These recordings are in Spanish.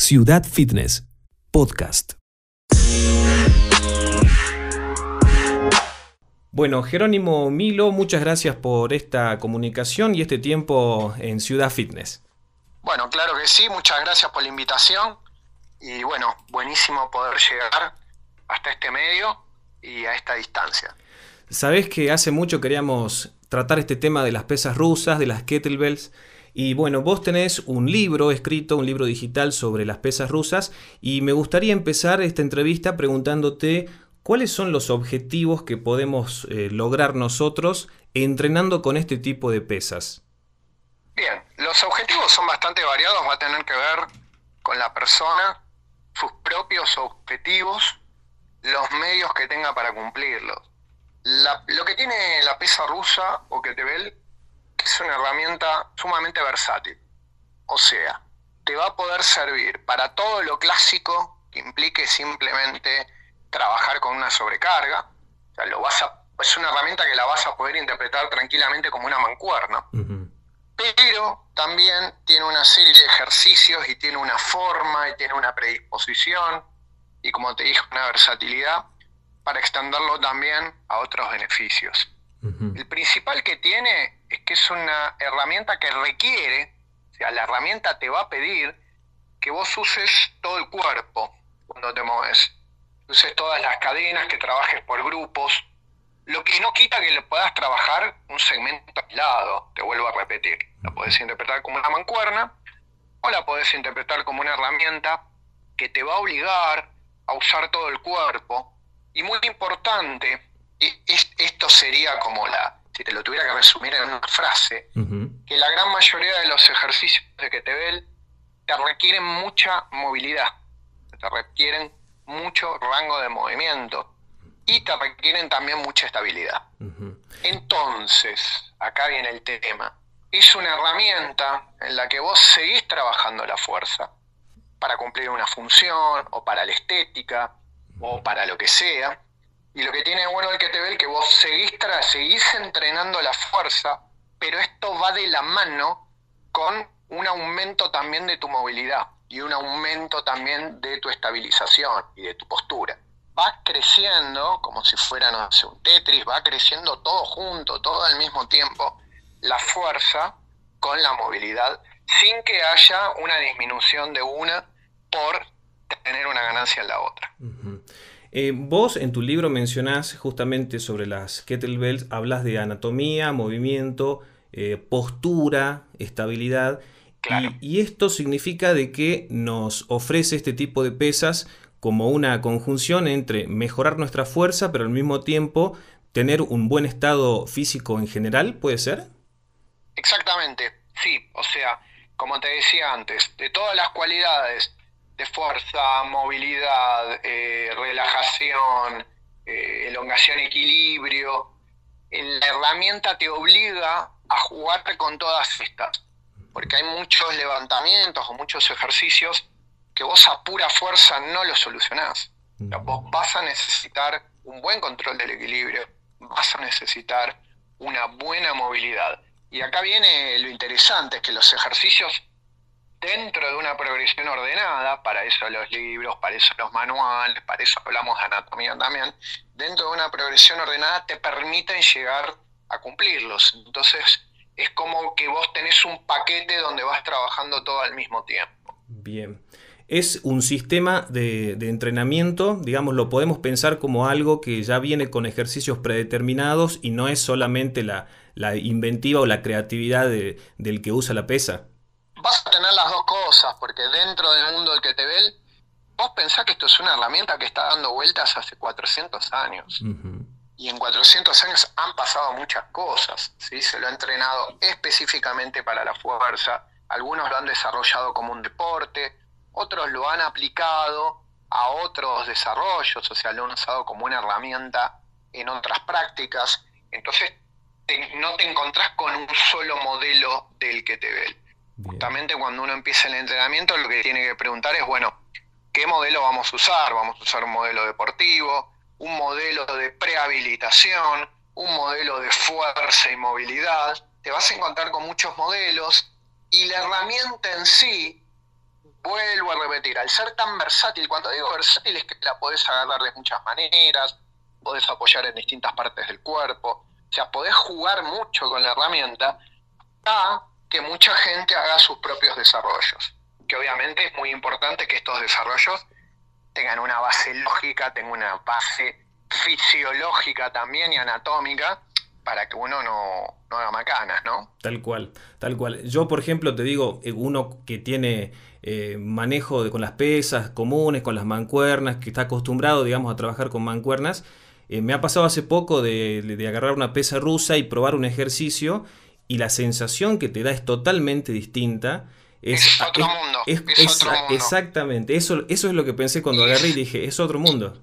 Ciudad Fitness, podcast. Bueno, Jerónimo Milo, muchas gracias por esta comunicación y este tiempo en Ciudad Fitness. Bueno, claro que sí, muchas gracias por la invitación y bueno, buenísimo poder llegar hasta este medio y a esta distancia. Sabés que hace mucho queríamos tratar este tema de las pesas rusas, de las kettlebells. Y bueno, vos tenés un libro escrito, un libro digital sobre las pesas rusas y me gustaría empezar esta entrevista preguntándote cuáles son los objetivos que podemos eh, lograr nosotros entrenando con este tipo de pesas. Bien, los objetivos son bastante variados, va a tener que ver con la persona, sus propios objetivos, los medios que tenga para cumplirlos. lo que tiene la pesa rusa o kettlebell es una herramienta sumamente versátil. O sea, te va a poder servir para todo lo clásico que implique simplemente trabajar con una sobrecarga. O sea, lo vas a, es una herramienta que la vas a poder interpretar tranquilamente como una mancuerna. Pero también tiene una serie de ejercicios y tiene una forma y tiene una predisposición y como te dije, una versatilidad para extenderlo también a otros beneficios. El principal que tiene es que es una herramienta que requiere, o sea, la herramienta te va a pedir que vos uses todo el cuerpo cuando te mueves. Uses todas las cadenas, que trabajes por grupos, lo que no quita que le puedas trabajar un segmento aislado, te vuelvo a repetir. La puedes interpretar como una mancuerna o la puedes interpretar como una herramienta que te va a obligar a usar todo el cuerpo. Y muy importante, esto sería como la, si te lo tuviera que resumir en una frase, que la gran mayoría de los ejercicios de que te ven te requieren mucha movilidad, te requieren mucho rango de movimiento y te requieren también mucha estabilidad. Entonces, acá viene el tema. Es una herramienta en la que vos seguís trabajando la fuerza para cumplir una función o para la estética o para lo que sea. Y lo que tiene bueno el ve es que vos seguís, seguís entrenando la fuerza, pero esto va de la mano con un aumento también de tu movilidad y un aumento también de tu estabilización y de tu postura. Va creciendo, como si fuera, no sé, un Tetris, va creciendo todo junto, todo al mismo tiempo, la fuerza con la movilidad, sin que haya una disminución de una por tener una ganancia en la otra. Eh, vos en tu libro mencionás justamente sobre las kettlebells, hablas de anatomía, movimiento, eh, postura, estabilidad. Y, esto significa de que nos ofrece este tipo de pesas como una conjunción entre mejorar nuestra fuerza, pero al mismo tiempo tener un buen estado físico en general, ¿puede ser? Exactamente, sí. O sea, como te decía antes, de todas las cualidades de fuerza, movilidad, eh, relajación, eh, elongación, equilibrio. La herramienta te obliga a jugarte con todas estas, porque hay muchos levantamientos o muchos ejercicios que vos a pura fuerza no los solucionás. vos vas a necesitar un buen control del equilibrio, vas a necesitar una buena movilidad. Y acá viene lo interesante, es que los ejercicios dentro de una progresión ordenada, para eso los libros, para eso los manuales, para eso hablamos de anatomía también, dentro de una progresión ordenada te permiten llegar a cumplirlos. Entonces es como que vos tenés un paquete donde vas trabajando todo al mismo tiempo. Bien. Es un sistema de, entrenamiento, digamos, lo podemos pensar como algo que ya viene con ejercicios predeterminados y no es solamente la, inventiva o la creatividad del que usa la pesa vas a tener las dos cosas, porque dentro del mundo del que te ve, vos pensás que esto es una herramienta que está dando vueltas hace 400 años. Y en 400 años han pasado muchas cosas. ¿sí? Se lo ha entrenado específicamente para la fuerza. Algunos lo han desarrollado como un deporte, otros lo han aplicado a otros desarrollos, o sea, lo han usado como una herramienta en otras prácticas. Entonces, no te encontrás con un solo modelo del que te ve. Justamente cuando uno empieza el entrenamiento, lo que tiene que preguntar es, bueno, ¿qué modelo vamos a usar? ¿Vamos a usar un modelo deportivo, un modelo de prehabilitación, un modelo de fuerza y movilidad? Te vas a encontrar con muchos modelos y la herramienta en sí vuelvo a repetir, al ser tan versátil, cuando digo versátil es que la podés agarrar de muchas maneras, podés apoyar en distintas partes del cuerpo, o sea, podés jugar mucho con la herramienta a que mucha gente haga sus propios desarrollos. Que obviamente es muy importante que estos desarrollos tengan una base lógica, tengan una base fisiológica también y anatómica para que uno no, no haga macanas, ¿no? Tal cual, tal cual. Yo, por ejemplo, te digo, eh, uno que tiene eh, manejo de, con las pesas comunes, con las mancuernas, que está acostumbrado, digamos, a trabajar con mancuernas, eh, me ha pasado hace poco de, agarrar una pesa rusa y probar un ejercicio y la sensación que te da es totalmente distinta. Es, otro mundo. Es, otro mundo. Exactamente, eso, eso es lo que pensé cuando agarré y dije, es otro mundo.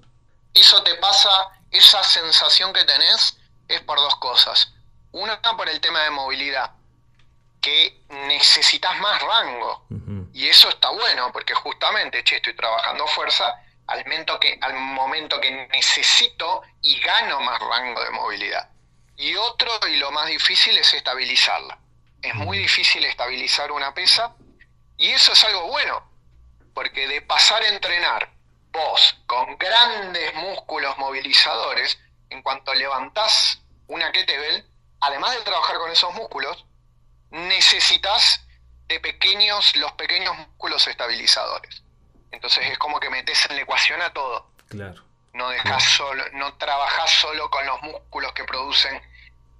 Eso te pasa, esa sensación que tenés es por dos cosas. Una por el tema de movilidad, que necesitas más rango. Y eso está bueno, porque justamente, che, estoy trabajando fuerza, al momento, que, al momento que necesito y gano más rango de movilidad. Y otro, y lo más difícil, es estabilizarla. Es muy difícil estabilizar una pesa, y eso es algo bueno, porque de pasar a entrenar vos con grandes músculos movilizadores, en cuanto levantás una kettlebell, además de trabajar con esos músculos, necesitas de pequeños, los pequeños músculos estabilizadores. Entonces es como que metes en la ecuación a todo. Claro. No dejas solo, no trabajas solo con los músculos que producen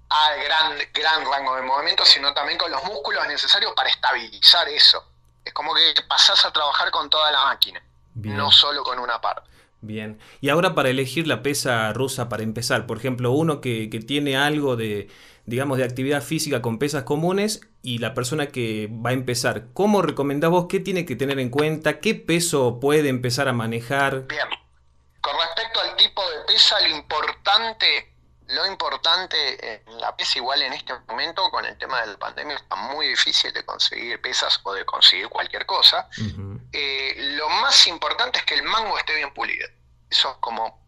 a gran, gran rango de movimiento, sino también con los músculos necesarios para estabilizar eso. Es como que pasás a trabajar con toda la máquina, no solo con una parte. Bien. Y ahora para elegir la pesa rusa para empezar, por ejemplo, uno que, tiene algo de, digamos, de actividad física con pesas comunes y la persona que va a empezar, ¿cómo recomendás vos qué tiene que tener en cuenta? ¿Qué peso puede empezar a manejar? Bien. Con respecto al tipo de pesa, lo importante, lo importante en la pesa igual en este momento con el tema de la pandemia está muy difícil de conseguir pesas o de conseguir cualquier cosa. Eh, lo más importante es que el mango esté bien pulido. Eso es como,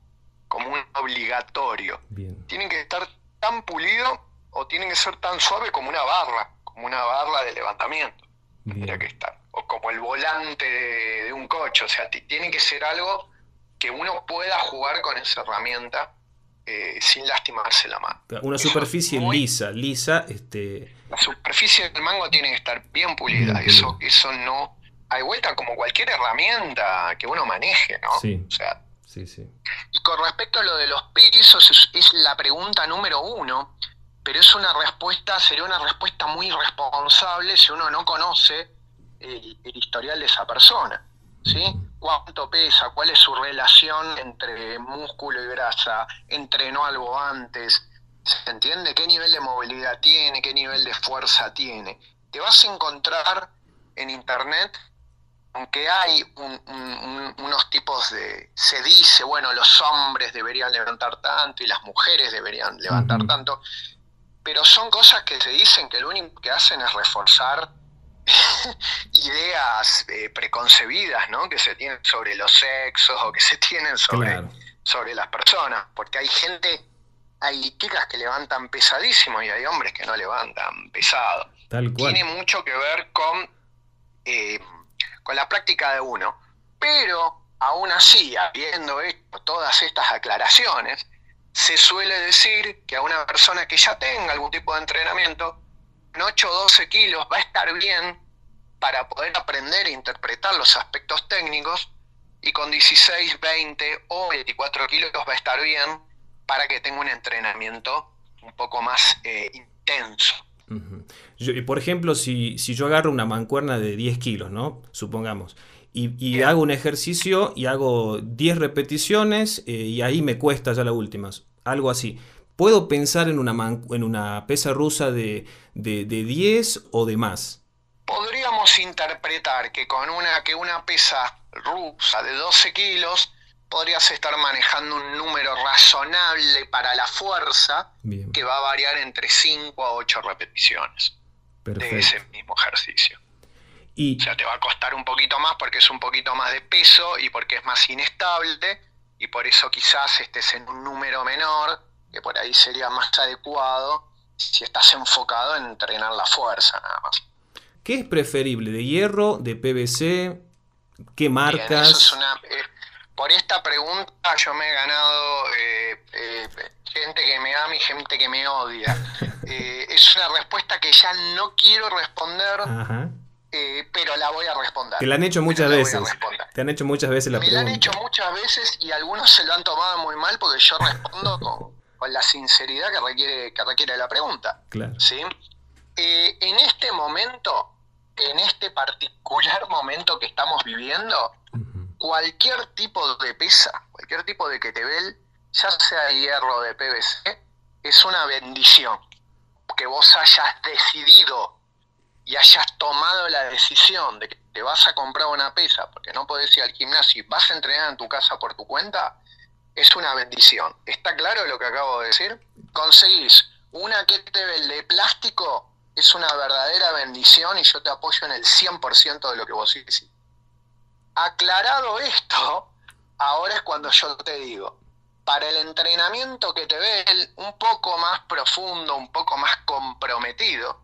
como un obligatorio. Tienen que estar tan pulido o tienen que ser tan suave como una barra, como una barra de levantamiento. Tendría que estar. O como el volante de, un coche. O sea, tiene que ser algo que uno pueda jugar con esa herramienta eh, sin lastimarse la mano. Una superficie lisa, lisa, este. La superficie del mango tiene que estar bien pulida. Eso, eso no hay vuelta como cualquier herramienta que uno maneje, ¿no? Sí. O sea, sí, sí. Y con respecto a lo de los pisos, es, la pregunta número uno, pero es una respuesta, sería una respuesta muy responsable si uno no conoce el, historial de esa persona. ¿Sí? ¿Cuánto pesa? ¿Cuál es su relación entre músculo y grasa? ¿Entrenó algo antes? ¿Se entiende qué nivel de movilidad tiene? ¿Qué nivel de fuerza tiene? Te vas a encontrar en internet aunque hay unos tipos de, se dice, bueno, los hombres deberían levantar tanto y las mujeres deberían levantar tanto, pero son cosas que se dicen que lo único que hacen es reforzar ideas eh, preconcebidas, ¿no? Que se tienen sobre los sexos o que se tienen sobre, sobre las personas, porque hay gente, hay chicas que levantan pesadísimo y hay hombres que no levantan pesado. Tiene mucho que ver con... Eh, con la práctica de uno. Pero aún así, habiendo hecho todas estas aclaraciones, se suele decir que a una persona que ya tenga algún tipo de entrenamiento, en 8 o 12 kilos va a estar bien para poder aprender e interpretar los aspectos técnicos y con 16, 20 o 24 kilos va a estar bien para que tenga un entrenamiento un poco más eh, intenso por ejemplo, si, yo agarro una mancuerna de 10 kilos, ¿no? Supongamos, y, hago un ejercicio y hago 10 repeticiones eh, y ahí me cuesta ya las últimas, algo así. ¿Puedo pensar en una, en una pesa rusa de, de, 10 o de más? Podríamos interpretar que con una, que una pesa rusa de 12 kilos podrías estar manejando un número razonable para la fuerza que va a variar entre 5 a 8 repeticiones de ese mismo ejercicio. Y... O sea, te va a costar un poquito más porque es un poquito más de peso y porque es más inestable y por eso quizás estés en un número menor, que por ahí sería más adecuado si estás enfocado en entrenar la fuerza nada más. ¿Qué es preferible, de hierro, de PVC? ¿Qué marcas? Eh, por esta pregunta yo me he ganado eh, eh, gente que me ama y gente que me odia. es una respuesta que ya no quiero responder. pero la voy a responder. Te la han hecho muchas veces. Te han hecho muchas veces la pregunta. Me la han hecho muchas veces y algunos se lo han tomado muy mal porque yo respondo con, la sinceridad que requiere, que requiere la pregunta. Claro. ¿sí? en este momento, en este particular momento que estamos viviendo, cualquier tipo de pesa, cualquier tipo de kettlebell, ya sea hierro o de PVC, es una bendición. Que vos hayas decidido y hayas tomado la decisión de que te vas a comprar una pesa porque no podés ir al gimnasio y vas a entrenar en tu casa por tu cuenta, es una bendición. ¿Está claro lo que acabo de decir? Conseguís una kettlebell de plástico es una verdadera bendición y yo te apoyo en el 100% de lo que vos hiciste. Aclarado esto, ahora es cuando yo te digo, para el entrenamiento que te ve un poco más profundo, un poco más comprometido,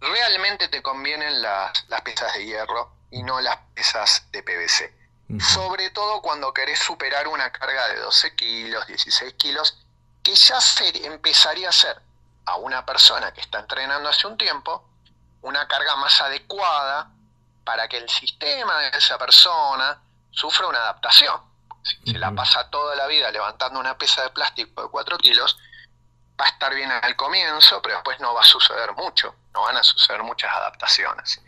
realmente te convienen las, las piezas de hierro y no las piezas de PVC. Sobre todo cuando querés superar una carga de 12 kilos, 16 kilos, que ya se empezaría a ser a una persona que está entrenando hace un tiempo una carga más adecuada para que el sistema de esa persona sufra una adaptación. Si se la pasa toda la vida levantando una pieza de plástico de 4 kilos, va a estar bien al comienzo, pero después no va a suceder mucho, no van a suceder muchas adaptaciones.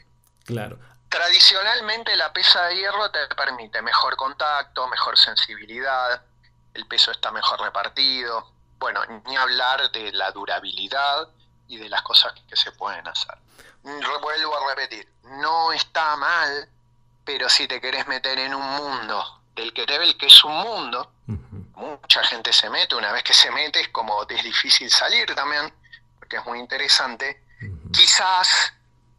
Claro. Tradicionalmente la pesa de hierro te permite mejor contacto, mejor sensibilidad, el peso está mejor repartido, bueno, ni hablar de la durabilidad y de las cosas que se pueden hacer. Vuelvo a repetir, no está mal, pero si te querés meter en un mundo del que que es un mundo, mucha gente se mete, una vez que se mete es como es difícil salir también, porque es muy interesante, quizás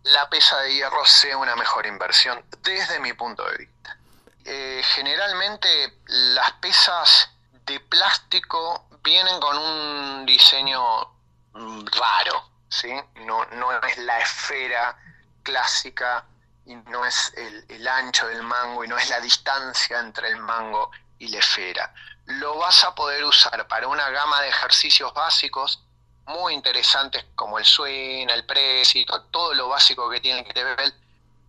la pesa de hierro sea una mejor inversión desde mi punto de vista. Eh, generalmente las pesas de plástico vienen con un diseño mm, raro, ¿sí? No, no es la esfera clásica y no es el, ancho del mango y no es la distancia entre el mango y la esfera. Lo vas a poder usar para una gama de ejercicios básicos muy interesantes como el swing, el press y todo, lo básico que tiene que ver,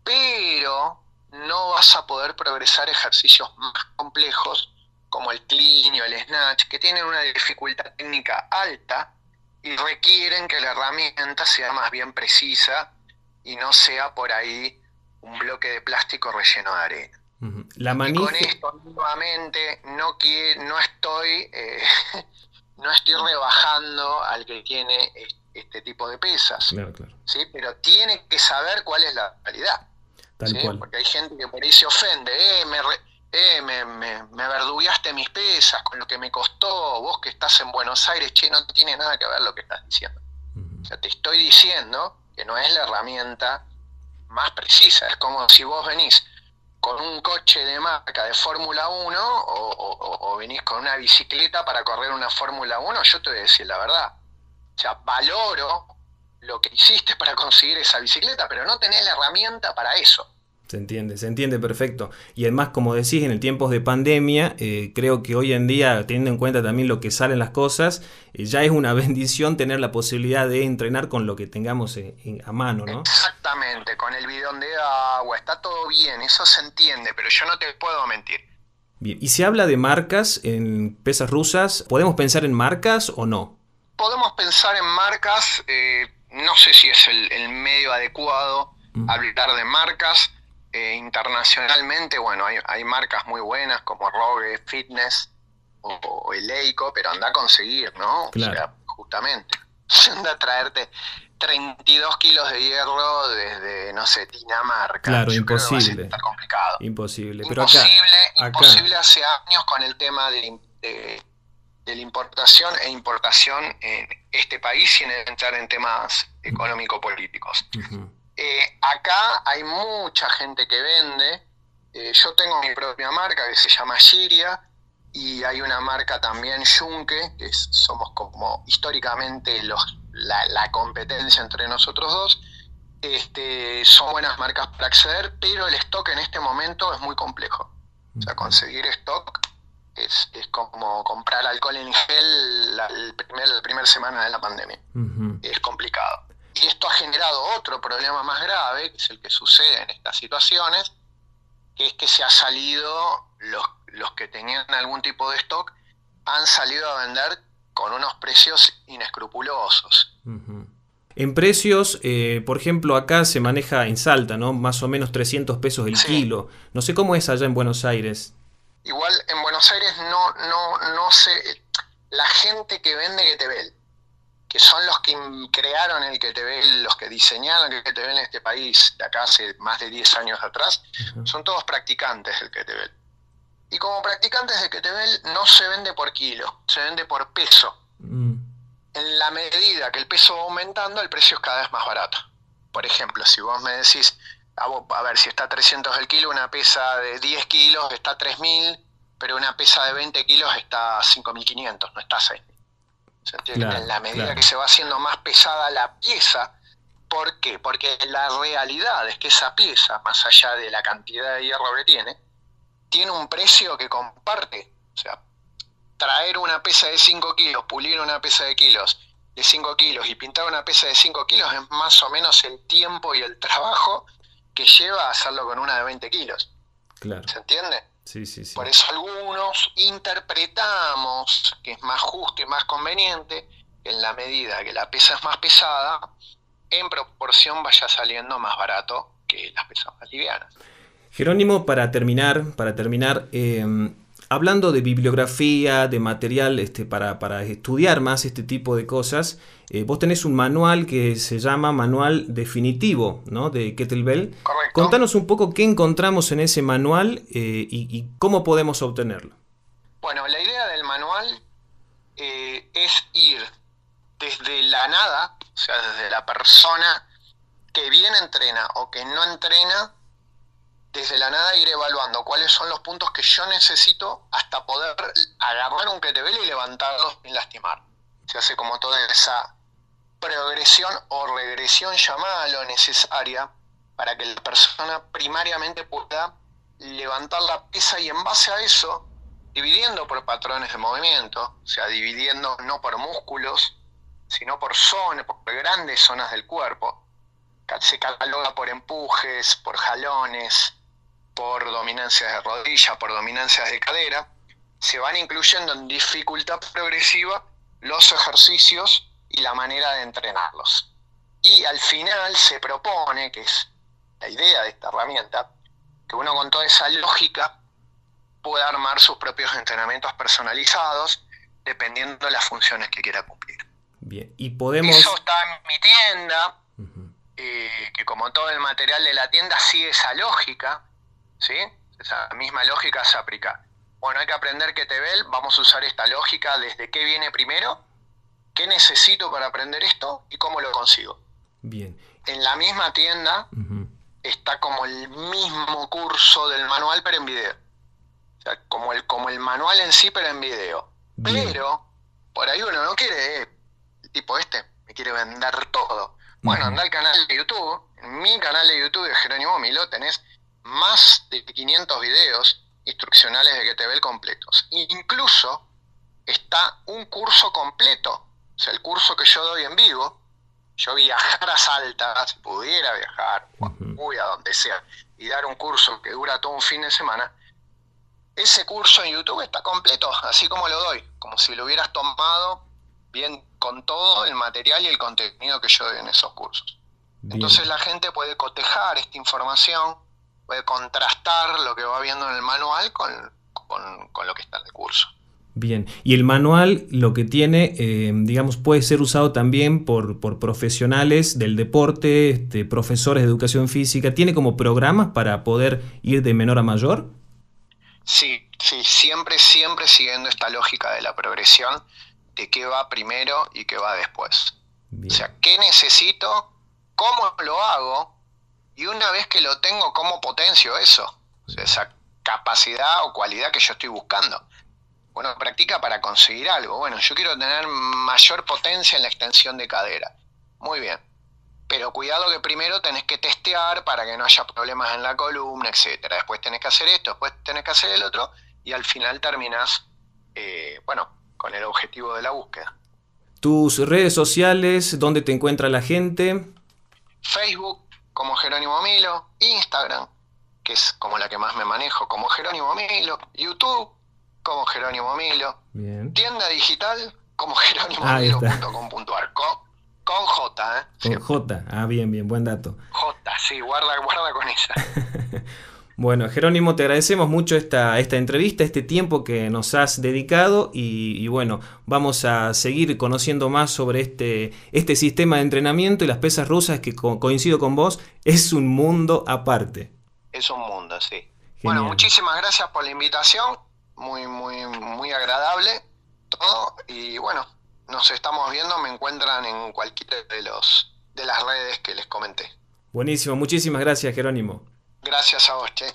pero no vas a poder progresar ejercicios más complejos como el clean o el snatch, que tienen una dificultad técnica alta y requieren que la herramienta sea más bien precisa y no sea por ahí un bloque de plástico relleno de arena. La y con esto nuevamente no, no estoy eh, no estoy rebajando al que tiene este tipo de pesas, ¿sí? pero tiene que saber cuál es la realidad. Porque hay gente que por ahí se ofende, eh, me, eh, me, me, verdugueaste mis pesas con lo que me costó, vos que estás en Buenos Aires, che, no tiene nada que ver lo que estás diciendo. O sea, te estoy diciendo que no es la herramienta más precisa, es como si vos venís con un coche de marca de Fórmula 1 o, o, venís con una bicicleta para correr una Fórmula 1, yo te voy a decir la verdad. O sea, valoro lo que hiciste para conseguir esa bicicleta, pero no tenés la herramienta para eso. Se entiende, se entiende perfecto. Y además, como decís, en el tiempos de pandemia, eh, creo que hoy en día, teniendo en cuenta también lo que salen las cosas, eh, ya es una bendición tener la posibilidad de entrenar con lo que tengamos a mano, ¿no? Exactamente, con el bidón de agua, está todo bien, eso se entiende, pero yo no te puedo mentir. Bien, y se habla de marcas en pesas rusas, ¿podemos pensar en marcas o no? Podemos pensar en marcas, eh, no sé si es el, medio adecuado mm. hablar de marcas eh, internacionalmente, bueno, hay, marcas muy buenas como Rogue Fitness o, Eleico, pero anda a conseguir, ¿no? Claro. O sea, justamente. Anda a traerte 32 kilos de hierro desde, no sé, Dinamarca. Claro, imposible. complicado. Imposible. Pero imposible, imposible hace años con el tema de, la importación e importación en este país sin entrar en temas económico-políticos. Eh, acá hay mucha gente que vende. Eh, yo tengo mi propia marca que se llama Shiria y hay una marca también Junke, que somos como históricamente los, la, competencia entre nosotros dos. este, son buenas marcas para acceder, pero el stock en este momento es muy complejo. O sea, conseguir stock es, como comprar alcohol en gel la, el primer, primera semana de la pandemia. Es complicado. Y esto ha generado otro problema más grave, que es el que sucede en estas situaciones, que es que se ha salido, los, los que tenían algún tipo de stock, han salido a vender con unos precios inescrupulosos. En precios, eh, por ejemplo, acá se maneja en Salta, ¿no? Más o menos 300 pesos el kilo. No sé cómo es allá en Buenos Aires. Igual en Buenos Aires no, no, no sé. La gente que vende Getebel, que son los que crearon el Getebel, los que diseñaron el Getebel en este país de acá hace más de 10 años atrás, son todos practicantes del Getebel. Y como practicantes de Ketebel no se vende por kilo, se vende por peso. Mm. En la medida que el peso va aumentando, el precio es cada vez más barato. Por ejemplo, si vos me decís, a, ver, si está a 300 el kilo, una pesa de 10 kilos está a 3.000, pero una pesa de 20 kilos está a 5.500, no está a 6.000. ¿Se entiende? en la medida que se va haciendo más pesada la pieza, ¿por qué? Porque la realidad es que esa pieza, más allá de la cantidad de hierro que tiene, tiene un precio que comparte. O sea, traer una pesa de 5 kilos, pulir una pesa de kilos de 5 kilos y pintar una pesa de 5 kilos es más o menos el tiempo y el trabajo que lleva hacerlo con una de 20 kilos. Claro. ¿Se entiende? Sí, sí, sí. Por eso algunos interpretamos que es más justo y más conveniente que en la medida que la pesa es más pesada, en proporción vaya saliendo más barato que las pesas más livianas. Jerónimo, para terminar, para terminar, em, hablando de bibliografía, de material este, para, estudiar más este tipo de cosas, eh, vos tenés un manual que se llama Manual Definitivo ¿no? de Kettlebell. Correcto. Contanos un poco qué encontramos en ese manual eh, y, cómo podemos obtenerlo. Bueno, la idea del manual eh, es ir desde la nada, o sea, desde la persona que bien entrena o que no entrena, desde la nada ir evaluando cuáles son los puntos que yo necesito hasta poder agarrar un kettlebell y levantarlo sin lastimar. Se hace como toda esa progresión o regresión, lo necesaria para que la persona primariamente pueda levantar la pieza y en base a eso, dividiendo por patrones de movimiento, o sea, dividiendo no por músculos, sino por zonas, por grandes zonas del cuerpo. Se cataloga por empujes, por jalones, por dominancias de rodilla, por dominancias de cadera, se van incluyendo en dificultad progresiva los ejercicios y la manera de entrenarlos. Y al final se propone, que es la idea de esta herramienta, que uno con toda esa lógica pueda armar sus propios entrenamientos personalizados dependiendo de las funciones que quiera cumplir. Bien, y podemos... Eso está en mi tienda, eh, que como todo el material de la tienda sigue esa lógica, ¿Sí? Esa misma lógica se aplica. Bueno, hay que aprender que Tebel, vamos a usar esta lógica desde qué viene primero, qué necesito para aprender esto y cómo lo consigo. Bien. En la misma tienda está como el mismo curso del manual, pero en video. O sea, como el, como el manual en sí, pero en video. Pero, por ahí uno no quiere, eh, tipo este, me quiere vender todo. Bueno, anda al canal de YouTube, en mi canal de YouTube de Jerónimo Milo tenés más de 500 videos instruccionales de GTBL completos. Incluso está un curso completo, o sea, el curso que yo doy en vivo, yo viajar a Salta, si pudiera viajar, o a donde sea, y dar un curso que dura todo un fin de semana, ese curso en YouTube está completo, así como lo doy, como si lo hubieras tomado bien con todo el material y el contenido que yo doy en esos cursos. Entonces la gente puede cotejar esta información puede contrastar lo que va viendo en el manual con, lo que está en el curso. Bien, y el manual lo que tiene, eh, digamos, puede ser usado también por, profesionales del deporte, este, profesores de educación física, ¿tiene como programas para poder ir de menor a mayor? Sí, sí, siempre, siempre siguiendo esta lógica de la progresión, de qué va primero y qué va después. O sea, ¿qué necesito? ¿Cómo lo hago? Y una vez que lo tengo, ¿cómo potencio eso? esa capacidad o cualidad que yo estoy buscando. Bueno, practica para conseguir algo. Bueno, yo quiero tener mayor potencia en la extensión de cadera. Muy bien. pero cuidado que primero tenés que testear para que no haya problemas en la columna, etcétera. Después tenés que hacer esto, después tenés que hacer el otro, y al final terminás, eh, bueno, con el objetivo de la búsqueda. Tus redes sociales, ¿dónde te encuentra la gente? Facebook como Jerónimo Milo, Instagram, que es como la que más me manejo, como Jerónimo Milo, YouTube como Jerónimo Milo, tienda digital como jerónimo.com.ar con, con J, ¿eh? Con J, ah, bien, bien, buen dato. J, sí, guarda, guarda con esa. Bueno, Jerónimo, te agradecemos mucho esta, esta entrevista, este tiempo que nos has dedicado y, bueno, vamos a seguir conociendo más sobre este, este sistema de entrenamiento y las pesas rusas que coincido con vos, es un mundo aparte. Es un mundo, sí. Bueno, muchísimas gracias por la invitación, muy, muy, muy agradable todo. Y bueno, nos estamos viendo, me encuentran en cualquiera de los de las redes que les comenté. Buenísimo, muchísimas gracias Jerónimo. Gracias a vos, Che.